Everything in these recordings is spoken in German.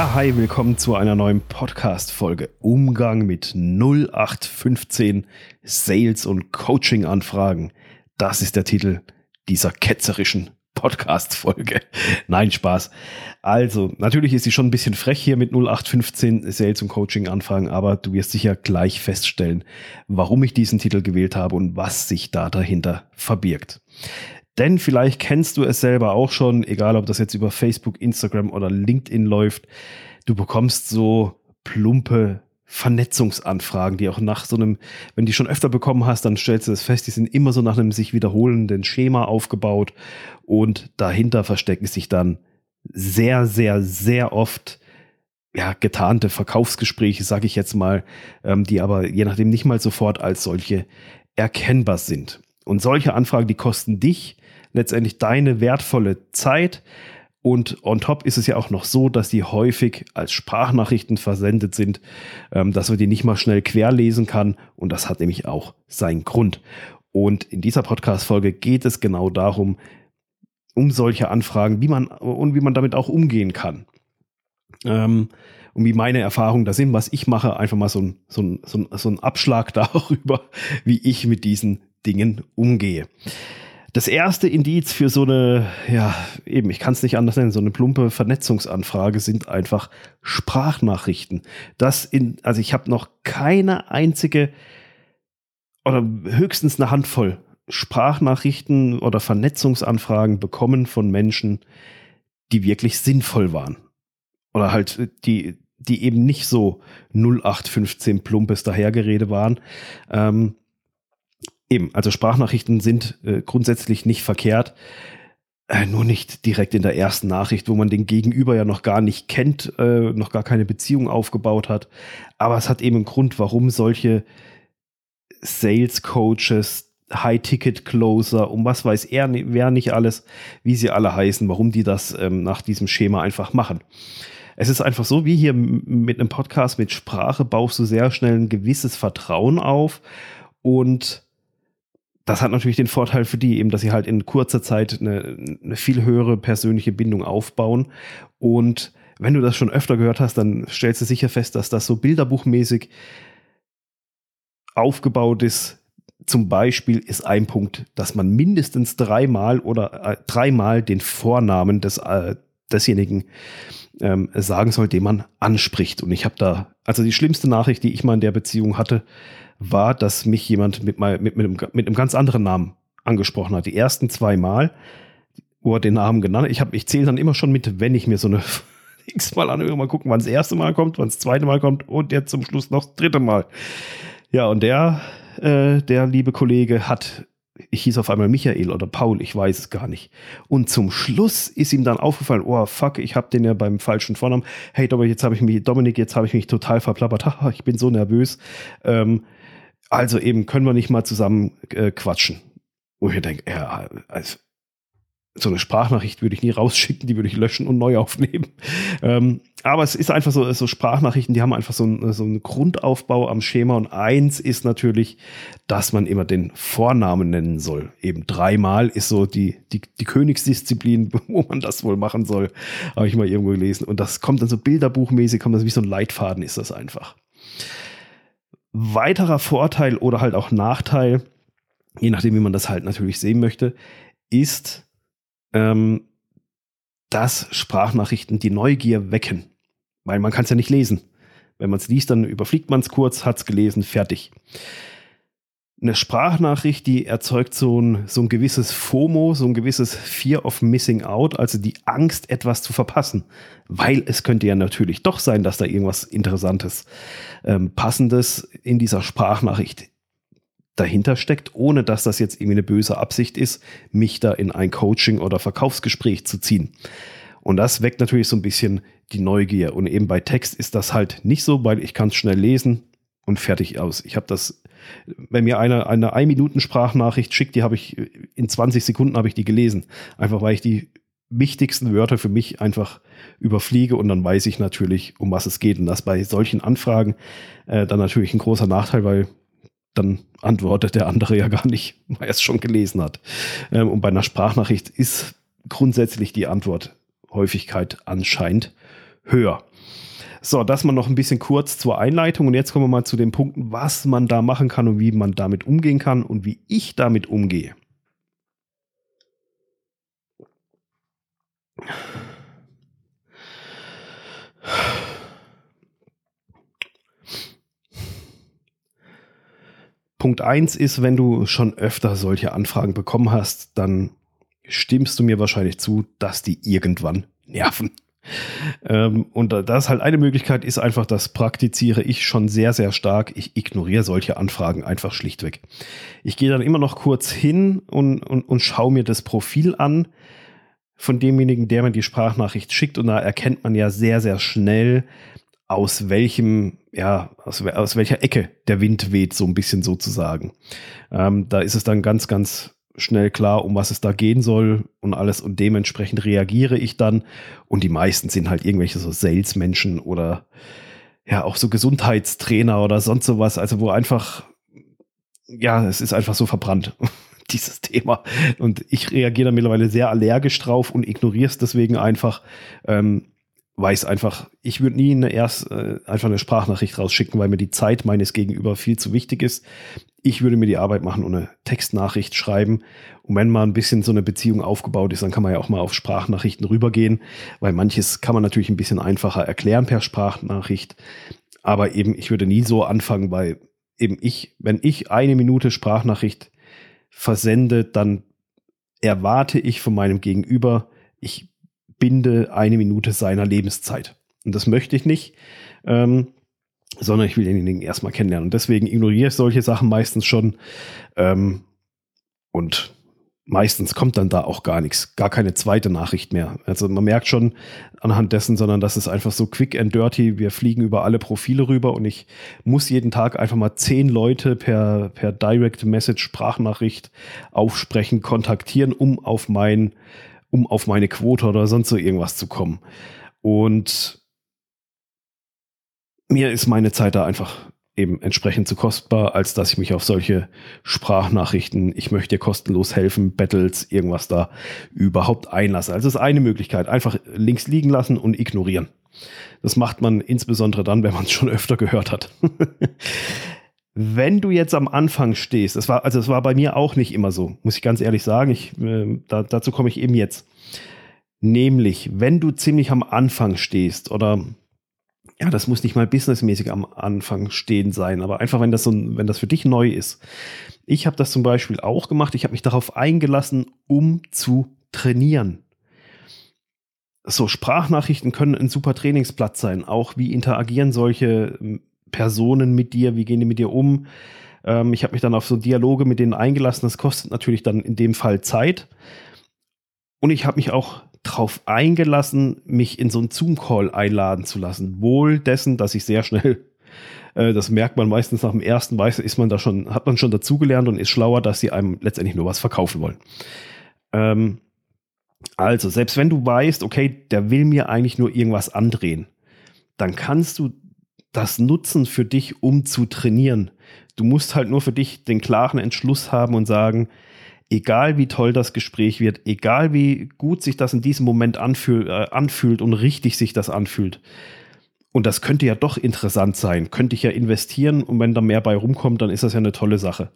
Ja, hi, willkommen zu einer neuen Podcast-Folge. Umgang mit 0815 Sales- und Coaching-Anfragen. Das ist der Titel dieser ketzerischen Podcast-Folge. Nein, Spaß. Also, natürlich ist sie schon ein bisschen frech hier mit 0815 Sales- und Coaching-Anfragen, aber du wirst sicher gleich feststellen, warum ich diesen Titel gewählt habe und was sich da dahinter verbirgt. Denn vielleicht kennst du es selber auch schon, egal ob das jetzt über Facebook, Instagram oder LinkedIn läuft. Du bekommst so plumpe Vernetzungsanfragen, die auch nach so einem, wenn die schon öfter bekommen hast, dann stellst du es fest, die sind immer so nach einem sich wiederholenden Schema aufgebaut und dahinter verstecken sich dann sehr, sehr, sehr oft ja, getarnte Verkaufsgespräche, sage ich jetzt mal, ähm, die aber je nachdem nicht mal sofort als solche erkennbar sind. Und solche Anfragen, die kosten dich letztendlich deine wertvolle Zeit. Und on top ist es ja auch noch so, dass die häufig als Sprachnachrichten versendet sind, ähm, dass man die nicht mal schnell querlesen kann. Und das hat nämlich auch seinen Grund. Und in dieser Podcast-Folge geht es genau darum, um solche Anfragen, wie man und wie man damit auch umgehen kann. Ähm, und wie meine Erfahrungen da sind, was ich mache, einfach mal so ein, so ein, so ein, so ein Abschlag darüber, wie ich mit diesen Dingen umgehe. Das erste Indiz für so eine, ja, eben, ich kann es nicht anders nennen, so eine plumpe Vernetzungsanfrage sind einfach Sprachnachrichten. Das in, also ich habe noch keine einzige oder höchstens eine Handvoll Sprachnachrichten oder Vernetzungsanfragen bekommen von Menschen, die wirklich sinnvoll waren. Oder halt, die, die eben nicht so 0815 plumpes Dahergerede waren. Ähm, Eben, also Sprachnachrichten sind äh, grundsätzlich nicht verkehrt. Äh, nur nicht direkt in der ersten Nachricht, wo man den Gegenüber ja noch gar nicht kennt, äh, noch gar keine Beziehung aufgebaut hat. Aber es hat eben einen Grund, warum solche Sales Coaches, High-Ticket-Closer, um was weiß er, wer nicht alles, wie sie alle heißen, warum die das ähm, nach diesem Schema einfach machen. Es ist einfach so, wie hier mit einem Podcast mit Sprache baust du sehr schnell ein gewisses Vertrauen auf und das hat natürlich den Vorteil für die eben, dass sie halt in kurzer Zeit eine, eine viel höhere persönliche Bindung aufbauen. Und wenn du das schon öfter gehört hast, dann stellst du sicher fest, dass das so bilderbuchmäßig aufgebaut ist. Zum Beispiel ist ein Punkt, dass man mindestens dreimal oder äh, dreimal den Vornamen des, äh, desjenigen ähm, sagen soll, den man anspricht. Und ich habe da, also die schlimmste Nachricht, die ich mal in der Beziehung hatte, war, dass mich jemand mit, mit, mit, einem, mit einem ganz anderen Namen angesprochen hat. Die ersten zwei Mal, wo er den Namen genannt hat. Ich, hab, ich zähle dann immer schon mit, wenn ich mir so eine x-mal anhöre, mal gucken, wann das erste Mal kommt, wann das zweite Mal kommt und jetzt zum Schluss noch das dritte Mal. Ja, und der, äh, der liebe Kollege hat ich hieß auf einmal Michael oder Paul, ich weiß es gar nicht. Und zum Schluss ist ihm dann aufgefallen, oh fuck, ich habe den ja beim falschen Vornamen. Hey Dominik, jetzt habe ich mich, Dominik, jetzt habe ich mich total verplappert. ich bin so nervös. Ähm, also eben können wir nicht mal zusammen äh, quatschen. Wo ich denke, ja, also, so eine Sprachnachricht würde ich nie rausschicken, die würde ich löschen und neu aufnehmen. Ähm, aber es ist einfach so, so Sprachnachrichten, die haben einfach so, ein, so einen Grundaufbau am Schema. Und eins ist natürlich, dass man immer den Vornamen nennen soll. Eben dreimal ist so die, die, die Königsdisziplin, wo man das wohl machen soll, habe ich mal irgendwo gelesen. Und das kommt dann so bilderbuchmäßig, kommt das wie so ein Leitfaden ist das einfach. Weiterer Vorteil oder halt auch Nachteil, je nachdem, wie man das halt natürlich sehen möchte, ist, ähm, dass Sprachnachrichten die Neugier wecken. Weil man kann es ja nicht lesen. Wenn man es liest, dann überfliegt man es kurz, hat es gelesen, fertig eine Sprachnachricht, die erzeugt so ein, so ein gewisses FOMO, so ein gewisses Fear of Missing Out, also die Angst, etwas zu verpassen. Weil es könnte ja natürlich doch sein, dass da irgendwas Interessantes, ähm, Passendes in dieser Sprachnachricht dahinter steckt, ohne dass das jetzt irgendwie eine böse Absicht ist, mich da in ein Coaching oder Verkaufsgespräch zu ziehen. Und das weckt natürlich so ein bisschen die Neugier. Und eben bei Text ist das halt nicht so, weil ich kann es schnell lesen und fertig aus. Ich habe das wenn mir einer eine ein Minuten Sprachnachricht schickt, die habe ich in 20 Sekunden habe ich die gelesen, einfach weil ich die wichtigsten Wörter für mich einfach überfliege und dann weiß ich natürlich, um was es geht. Und das bei solchen Anfragen äh, dann natürlich ein großer Nachteil, weil dann antwortet der andere ja gar nicht, weil er es schon gelesen hat. Ähm, und bei einer Sprachnachricht ist grundsätzlich die Antworthäufigkeit anscheinend höher. So, das mal noch ein bisschen kurz zur Einleitung und jetzt kommen wir mal zu den Punkten, was man da machen kann und wie man damit umgehen kann und wie ich damit umgehe. Punkt 1 ist, wenn du schon öfter solche Anfragen bekommen hast, dann stimmst du mir wahrscheinlich zu, dass die irgendwann nerven. Ähm, und das halt eine Möglichkeit ist einfach, das praktiziere ich schon sehr, sehr stark. Ich ignoriere solche Anfragen einfach schlichtweg. Ich gehe dann immer noch kurz hin und, und, und schaue mir das Profil an von demjenigen, der mir die Sprachnachricht schickt. Und da erkennt man ja sehr, sehr schnell, aus welchem, ja, aus, aus welcher Ecke der Wind weht, so ein bisschen sozusagen. Ähm, da ist es dann ganz, ganz schnell klar, um was es da gehen soll und alles und dementsprechend reagiere ich dann. Und die meisten sind halt irgendwelche so Salesmenschen oder ja, auch so Gesundheitstrainer oder sonst sowas, also wo einfach, ja, es ist einfach so verbrannt, dieses Thema. Und ich reagiere da mittlerweile sehr allergisch drauf und ignoriere es deswegen einfach. Ähm, weiß einfach, ich würde nie eine erst äh, einfach eine Sprachnachricht rausschicken, weil mir die Zeit meines Gegenüber viel zu wichtig ist. Ich würde mir die Arbeit machen und eine Textnachricht schreiben. Und wenn mal ein bisschen so eine Beziehung aufgebaut ist, dann kann man ja auch mal auf Sprachnachrichten rübergehen, weil manches kann man natürlich ein bisschen einfacher erklären per Sprachnachricht. Aber eben, ich würde nie so anfangen, weil eben ich, wenn ich eine Minute Sprachnachricht versende, dann erwarte ich von meinem Gegenüber, ich binde eine Minute seiner Lebenszeit. Und das möchte ich nicht, ähm, sondern ich will denjenigen erstmal kennenlernen. Und deswegen ignoriere ich solche Sachen meistens schon. Ähm, und meistens kommt dann da auch gar nichts, gar keine zweite Nachricht mehr. Also man merkt schon anhand dessen, sondern das ist einfach so quick and dirty. Wir fliegen über alle Profile rüber und ich muss jeden Tag einfach mal zehn Leute per, per Direct Message Sprachnachricht aufsprechen, kontaktieren, um auf mein um auf meine Quote oder sonst so irgendwas zu kommen. Und mir ist meine Zeit da einfach eben entsprechend zu kostbar, als dass ich mich auf solche Sprachnachrichten, ich möchte dir kostenlos helfen, Battles, irgendwas da überhaupt einlasse. Also das ist eine Möglichkeit, einfach links liegen lassen und ignorieren. Das macht man insbesondere dann, wenn man es schon öfter gehört hat. Wenn du jetzt am Anfang stehst, es war, also es war bei mir auch nicht immer so, muss ich ganz ehrlich sagen, ich, äh, da, dazu komme ich eben jetzt. Nämlich, wenn du ziemlich am Anfang stehst oder ja, das muss nicht mal businessmäßig am Anfang stehen sein, aber einfach, wenn das so, wenn das für dich neu ist. Ich habe das zum Beispiel auch gemacht. Ich habe mich darauf eingelassen, um zu trainieren. So Sprachnachrichten können ein super Trainingsplatz sein. Auch wie interagieren solche Personen mit dir, wie gehen die mit dir um. Ähm, ich habe mich dann auf so Dialoge mit denen eingelassen. Das kostet natürlich dann in dem Fall Zeit. Und ich habe mich auch darauf eingelassen, mich in so einen Zoom-Call einladen zu lassen. Wohl dessen, dass ich sehr schnell, äh, das merkt man meistens nach dem ersten Weiß, ist man da schon, hat man schon dazugelernt und ist schlauer, dass sie einem letztendlich nur was verkaufen wollen. Ähm, also, selbst wenn du weißt, okay, der will mir eigentlich nur irgendwas andrehen, dann kannst du das nutzen für dich, um zu trainieren. Du musst halt nur für dich den klaren Entschluss haben und sagen, egal wie toll das Gespräch wird, egal wie gut sich das in diesem Moment anfühl, äh, anfühlt und richtig sich das anfühlt. Und das könnte ja doch interessant sein, könnte ich ja investieren und wenn da mehr bei rumkommt, dann ist das ja eine tolle Sache.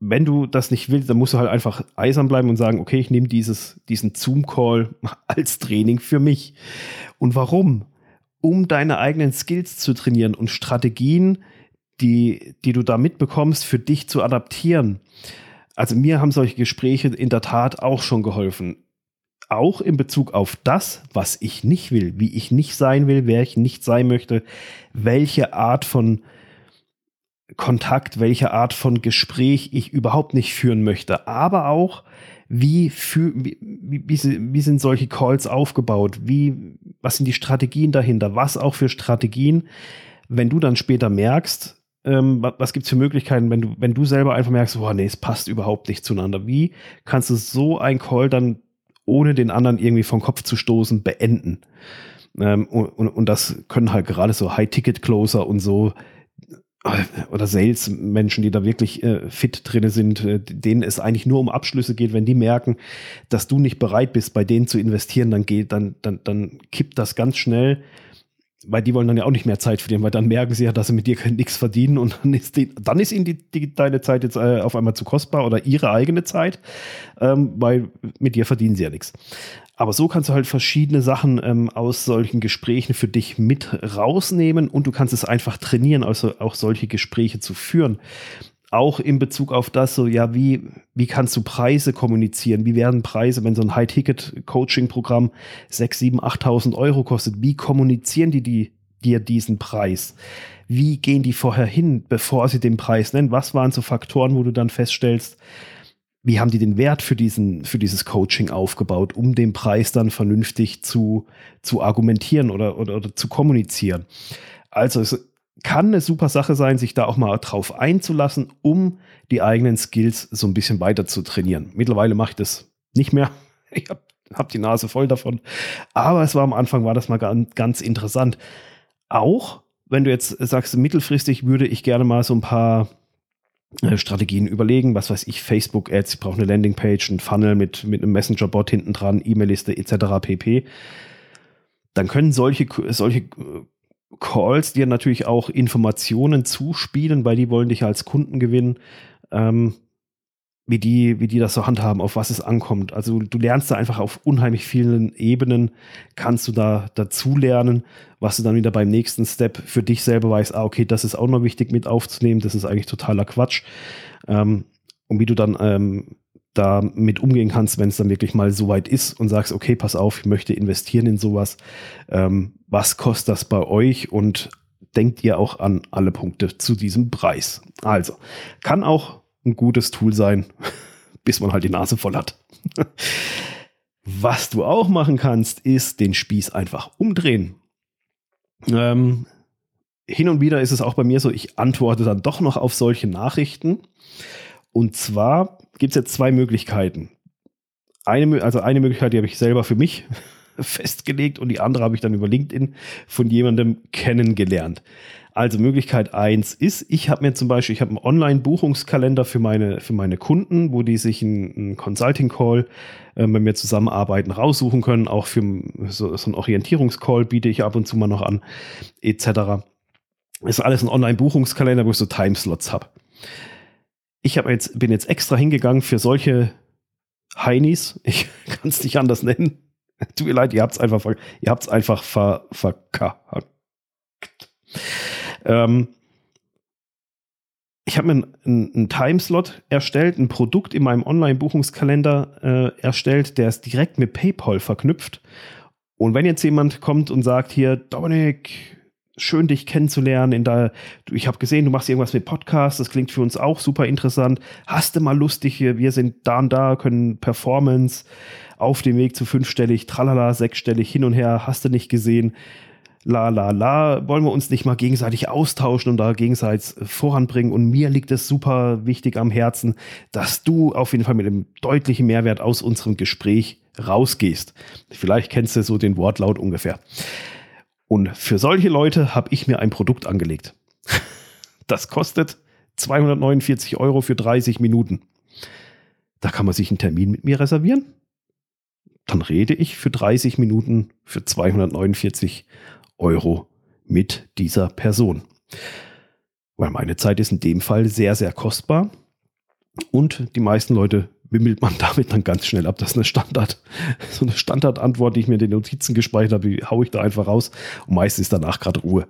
Wenn du das nicht willst, dann musst du halt einfach eisern bleiben und sagen, okay, ich nehme dieses, diesen Zoom-Call als Training für mich. Und warum? um deine eigenen Skills zu trainieren und Strategien, die, die du da mitbekommst, für dich zu adaptieren. Also mir haben solche Gespräche in der Tat auch schon geholfen. Auch in Bezug auf das, was ich nicht will, wie ich nicht sein will, wer ich nicht sein möchte, welche Art von Kontakt, welche Art von Gespräch ich überhaupt nicht führen möchte. Aber auch, wie, für, wie, wie, wie, sind solche Calls aufgebaut? Wie, was sind die Strategien dahinter? Was auch für Strategien, wenn du dann später merkst, ähm, was, gibt es für Möglichkeiten, wenn du, wenn du selber einfach merkst, boah, nee, es passt überhaupt nicht zueinander. Wie kannst du so ein Call dann, ohne den anderen irgendwie vom Kopf zu stoßen, beenden? Ähm, und, und, und das können halt gerade so High-Ticket-Closer und so oder Sales-Menschen, die da wirklich äh, fit drin sind, äh, denen es eigentlich nur um Abschlüsse geht, wenn die merken, dass du nicht bereit bist, bei denen zu investieren, dann geht, dann, dann, dann kippt das ganz schnell weil die wollen dann ja auch nicht mehr Zeit verdienen, weil dann merken sie ja, dass sie mit dir nichts verdienen und dann ist, die, dann ist ihnen die, die, deine Zeit jetzt äh, auf einmal zu kostbar oder ihre eigene Zeit, ähm, weil mit dir verdienen sie ja nichts. Aber so kannst du halt verschiedene Sachen ähm, aus solchen Gesprächen für dich mit rausnehmen und du kannst es einfach trainieren, also auch solche Gespräche zu führen auch in Bezug auf das, so, ja, wie, wie kannst du Preise kommunizieren? Wie werden Preise, wenn so ein High-Ticket-Coaching-Programm 6, 7, 8.000 Euro kostet? Wie kommunizieren die, die dir diesen Preis? Wie gehen die vorher hin, bevor sie den Preis nennen? Was waren so Faktoren, wo du dann feststellst, wie haben die den Wert für diesen, für dieses Coaching aufgebaut, um den Preis dann vernünftig zu, zu argumentieren oder, oder, oder zu kommunizieren? Also, es kann eine super Sache sein, sich da auch mal drauf einzulassen, um die eigenen Skills so ein bisschen weiter zu trainieren. Mittlerweile mache ich das nicht mehr. Ich habe hab die Nase voll davon. Aber es war am Anfang, war das mal ganz, interessant. Auch wenn du jetzt sagst, mittelfristig würde ich gerne mal so ein paar äh, Strategien überlegen, was weiß ich, Facebook-Ads, ich brauche eine Landingpage, ein Funnel mit, mit einem Messenger-Bot hinten dran, E-Mail-Liste etc. pp. Dann können solche, solche äh, Calls dir natürlich auch Informationen zuspielen, weil die wollen dich als Kunden gewinnen, ähm, wie, die, wie die das so handhaben, auf was es ankommt. Also du lernst da einfach auf unheimlich vielen Ebenen, kannst du da dazu lernen, was du dann wieder beim nächsten Step für dich selber weißt, ah, okay, das ist auch noch wichtig mit aufzunehmen, das ist eigentlich totaler Quatsch. Ähm, und wie du dann ähm, damit umgehen kannst, wenn es dann wirklich mal so weit ist und sagst, okay, pass auf, ich möchte investieren in sowas. Ähm, was kostet das bei euch und denkt ihr auch an alle Punkte zu diesem Preis? Also, kann auch ein gutes Tool sein, bis man halt die Nase voll hat. Was du auch machen kannst, ist den Spieß einfach umdrehen. Ähm, hin und wieder ist es auch bei mir so, ich antworte dann doch noch auf solche Nachrichten. Und zwar gibt es jetzt zwei Möglichkeiten. Eine, also eine Möglichkeit, die habe ich selber für mich festgelegt und die andere habe ich dann über LinkedIn von jemandem kennengelernt. Also Möglichkeit eins ist, ich habe mir zum Beispiel, ich habe einen Online-Buchungskalender für meine, für meine Kunden, wo die sich einen, einen Consulting-Call äh, bei mir zusammenarbeiten, raussuchen können. Auch für so, so einen Orientierungscall biete ich ab und zu mal noch an, etc. Ist alles ein Online-Buchungskalender, wo ich so Timeslots habe ich habe jetzt, bin jetzt extra hingegangen für solche Heinis. Ich kann es nicht anders nennen. Tut mir leid, ihr habt es einfach, ihr habt's einfach ver, verkackt. Ähm, ich habe mir einen, einen Timeslot erstellt, ein Produkt in meinem Online-Buchungskalender äh, erstellt, der ist direkt mit PayPal verknüpft. Und wenn jetzt jemand kommt und sagt hier, Dominik, schön, dich kennenzulernen. In der, ich habe gesehen, du machst irgendwas mit Podcasts, das klingt für uns auch super interessant. Hast du mal lustig, wir sind da und da, können Performance auf dem Weg zu fünfstellig, tralala, sechsstellig, hin und her, hast du nicht gesehen. La la la, wollen wir uns nicht mal gegenseitig austauschen und da gegenseitig voranbringen. Und mir liegt es super wichtig am Herzen, dass du auf jeden Fall mit einem deutlichen Mehrwert aus unserem Gespräch rausgehst. Vielleicht kennst du so den Wortlaut ungefähr. Und für solche Leute habe ich mir ein Produkt angelegt. Das kostet 249 Euro für 30 Minuten. Da kann man sich einen Termin mit mir reservieren. Dann rede ich für 30 Minuten für 249 Euro mit dieser Person. Weil meine Zeit ist in dem Fall sehr, sehr kostbar. Und die meisten Leute wimmelt man damit dann ganz schnell ab. Das ist eine Standard, so eine Standardantwort, die ich mir in den Notizen gespeichert habe, die haue ich da einfach raus und meistens ist danach gerade Ruhe.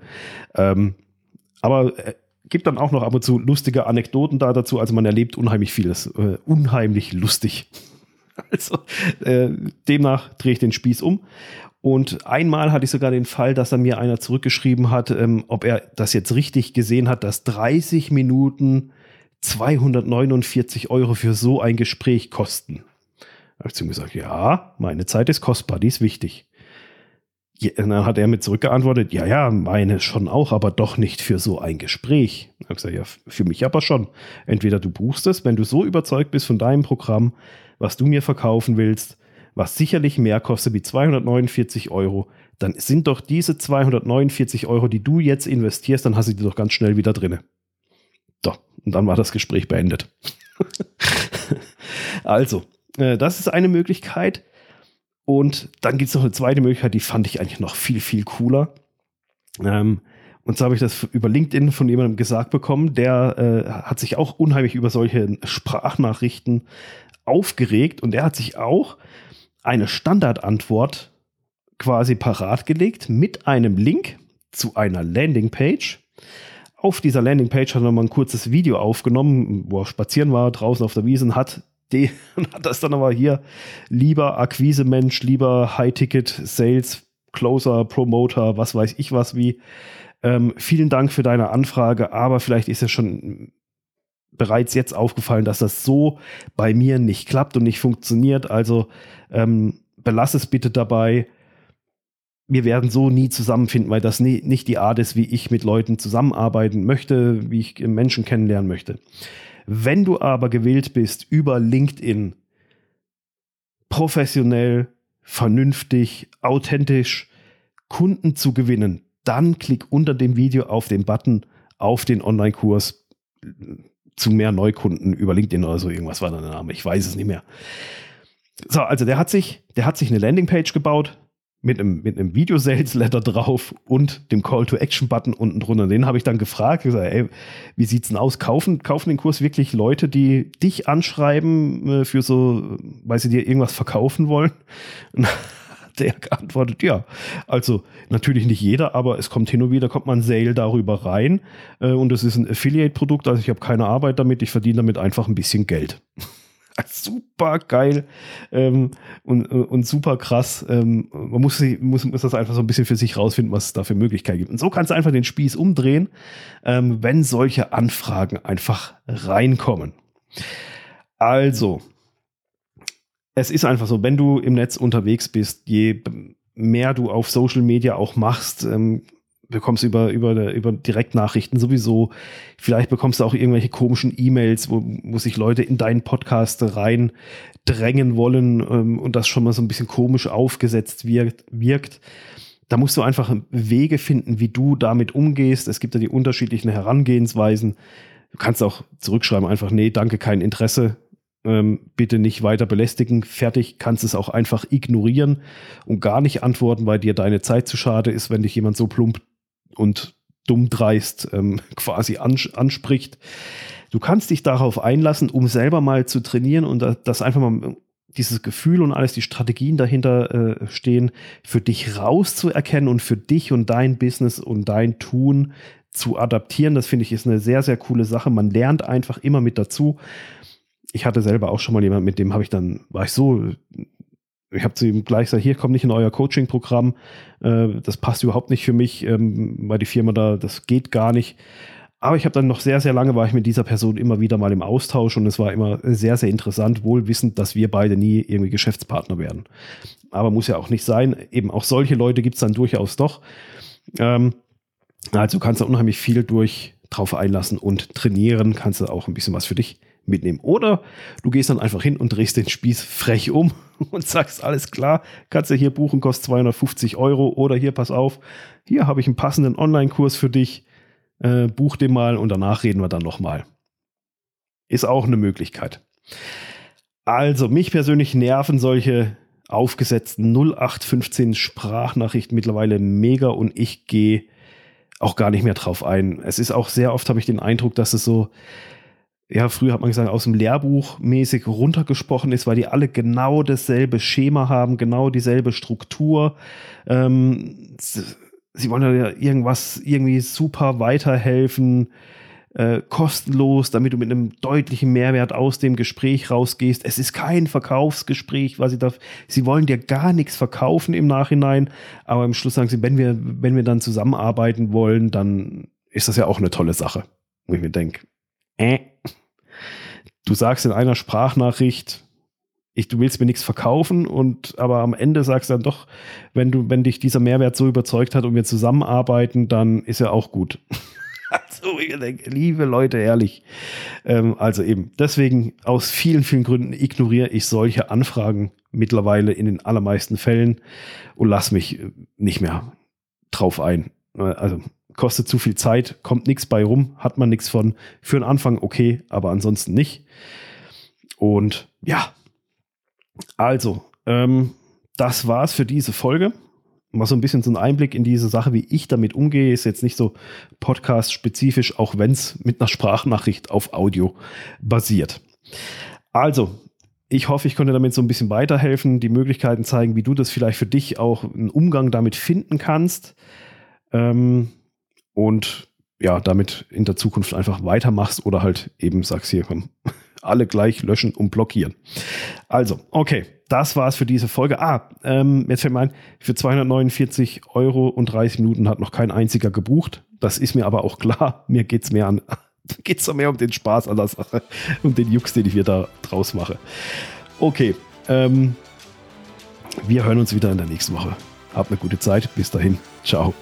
Ähm, aber äh, gibt dann auch noch ab und zu lustige Anekdoten da dazu. Also man erlebt unheimlich vieles, äh, unheimlich lustig. Also äh, demnach drehe ich den Spieß um. Und einmal hatte ich sogar den Fall, dass er mir einer zurückgeschrieben hat, ähm, ob er das jetzt richtig gesehen hat, dass 30 Minuten 249 Euro für so ein Gespräch kosten. Da habe ich zu ihm gesagt, ja, meine Zeit ist kostbar, die ist wichtig. Und dann hat er mir zurückgeantwortet, ja, ja, meine schon auch, aber doch nicht für so ein Gespräch. Ich habe gesagt, ja, für mich aber schon. Entweder du buchst es, wenn du so überzeugt bist von deinem Programm, was du mir verkaufen willst, was sicherlich mehr kostet wie 249 Euro, dann sind doch diese 249 Euro, die du jetzt investierst, dann hast du die doch ganz schnell wieder drinne. Und dann war das Gespräch beendet. also, äh, das ist eine Möglichkeit. Und dann gibt es noch eine zweite Möglichkeit, die fand ich eigentlich noch viel, viel cooler. Ähm, und zwar habe ich das über LinkedIn von jemandem gesagt bekommen, der äh, hat sich auch unheimlich über solche Sprachnachrichten aufgeregt und der hat sich auch eine Standardantwort quasi parat gelegt mit einem Link zu einer Landingpage. Auf dieser Landingpage hat er mal ein kurzes Video aufgenommen, wo er spazieren war, draußen auf der Wiese und hat, die, hat das dann aber hier lieber Akquise-Mensch, lieber High-Ticket, Sales, Closer, Promoter, was weiß ich was wie. Ähm, vielen Dank für deine Anfrage, aber vielleicht ist ja schon bereits jetzt aufgefallen, dass das so bei mir nicht klappt und nicht funktioniert. Also ähm, belass es bitte dabei. Wir werden so nie zusammenfinden, weil das nie, nicht die Art ist, wie ich mit Leuten zusammenarbeiten möchte, wie ich Menschen kennenlernen möchte. Wenn du aber gewillt bist, über LinkedIn professionell, vernünftig, authentisch Kunden zu gewinnen, dann klick unter dem Video auf den Button auf den Online-Kurs zu mehr Neukunden über LinkedIn oder so. Irgendwas war der Name. Ich weiß es nicht mehr. So, also der hat sich, der hat sich eine Landingpage gebaut mit einem, mit einem Video-Sales-Letter drauf und dem Call-to-Action-Button unten drunter. Den habe ich dann gefragt, gesagt, ey, wie sieht's denn aus? Kaufen, kaufen den Kurs wirklich Leute, die dich anschreiben äh, für so, weil sie dir irgendwas verkaufen wollen? Und der geantwortet, ja. Also natürlich nicht jeder, aber es kommt hin und wieder, kommt man Sale darüber rein. Äh, und es ist ein Affiliate-Produkt, also ich habe keine Arbeit damit, ich verdiene damit einfach ein bisschen Geld. super geil ähm, und, und super krass. Ähm, man muss, muss, muss das einfach so ein bisschen für sich rausfinden, was es da für Möglichkeiten gibt. Und so kannst du einfach den Spieß umdrehen, ähm, wenn solche Anfragen einfach reinkommen. Also, es ist einfach so, wenn du im Netz unterwegs bist, je mehr du auf Social Media auch machst, ähm, bekommst über, über, über Direktnachrichten sowieso. Vielleicht bekommst du auch irgendwelche komischen E-Mails, wo, wo sich Leute in deinen Podcast rein drängen wollen ähm, und das schon mal so ein bisschen komisch aufgesetzt wirkt, wirkt. Da musst du einfach Wege finden, wie du damit umgehst. Es gibt ja die unterschiedlichen Herangehensweisen. Du kannst auch zurückschreiben, einfach, nee, danke, kein Interesse ähm, bitte nicht weiter belästigen, fertig, kannst es auch einfach ignorieren und gar nicht antworten, weil dir deine Zeit zu schade ist, wenn dich jemand so plump und dumm dreist ähm, quasi ans anspricht. Du kannst dich darauf einlassen, um selber mal zu trainieren und das einfach mal dieses Gefühl und alles, die Strategien dahinter äh, stehen, für dich rauszuerkennen und für dich und dein Business und dein Tun zu adaptieren. Das finde ich ist eine sehr, sehr coole Sache. Man lernt einfach immer mit dazu ich hatte selber auch schon mal jemanden, mit dem habe ich dann, war ich so, ich habe zu ihm gleich gesagt, hier komm nicht in euer Coaching-Programm, äh, das passt überhaupt nicht für mich, ähm, weil die Firma da, das geht gar nicht. Aber ich habe dann noch sehr, sehr lange war ich mit dieser Person immer wieder mal im Austausch und es war immer sehr, sehr interessant, wohl wissend, dass wir beide nie irgendwie Geschäftspartner werden. Aber muss ja auch nicht sein. Eben auch solche Leute gibt es dann durchaus doch. Ähm, also kannst du unheimlich viel durch drauf einlassen und trainieren, kannst du auch ein bisschen was für dich mitnehmen. Oder du gehst dann einfach hin und drehst den Spieß frech um und sagst, alles klar, kannst du hier buchen, kostet 250 Euro. Oder hier, pass auf, hier habe ich einen passenden Online-Kurs für dich. Äh, buch den mal und danach reden wir dann nochmal. Ist auch eine Möglichkeit. Also, mich persönlich nerven solche aufgesetzten 0815 Sprachnachrichten mittlerweile mega und ich gehe auch gar nicht mehr drauf ein. Es ist auch sehr oft, habe ich den Eindruck, dass es so, ja, früher hat man gesagt, aus dem Lehrbuch mäßig runtergesprochen ist, weil die alle genau dasselbe Schema haben, genau dieselbe Struktur. Ähm, sie wollen ja irgendwas irgendwie super weiterhelfen, äh, kostenlos, damit du mit einem deutlichen Mehrwert aus dem Gespräch rausgehst. Es ist kein Verkaufsgespräch, weil sie da, sie wollen dir gar nichts verkaufen im Nachhinein, aber im Schluss sagen sie, wenn wir, wenn wir dann zusammenarbeiten wollen, dann ist das ja auch eine tolle Sache. Wo ich mir denke, äh, du sagst in einer Sprachnachricht, ich, du willst mir nichts verkaufen und aber am Ende sagst du dann doch, wenn du, wenn dich dieser Mehrwert so überzeugt hat und wir zusammenarbeiten, dann ist er auch gut. also denke, liebe Leute, ehrlich. Ähm, also eben, deswegen aus vielen, vielen Gründen ignoriere ich solche Anfragen mittlerweile in den allermeisten Fällen und lass mich äh, nicht mehr drauf ein. Also kostet zu viel Zeit, kommt nichts bei rum, hat man nichts von. Für den Anfang okay, aber ansonsten nicht. Und ja, also, ähm, das war's für diese Folge. Mal so ein bisschen so ein Einblick in diese Sache, wie ich damit umgehe, ist jetzt nicht so podcast-spezifisch, auch wenn es mit einer Sprachnachricht auf Audio basiert. Also, ich hoffe, ich konnte damit so ein bisschen weiterhelfen, die Möglichkeiten zeigen, wie du das vielleicht für dich auch einen Umgang damit finden kannst. Ähm, und ja, damit in der Zukunft einfach weitermachst oder halt eben sagst hier, komm, alle gleich löschen und blockieren. Also, okay, das war's für diese Folge. Ah, ähm, jetzt fällt mir ein, für 249 Euro und 30 Minuten hat noch kein einziger gebucht. Das ist mir aber auch klar. Mir geht's mehr an, geht's mehr um den Spaß an der Sache und den Jux, den ich hier da draus mache. Okay, ähm, wir hören uns wieder in der nächsten Woche. Habt eine gute Zeit. Bis dahin. Ciao.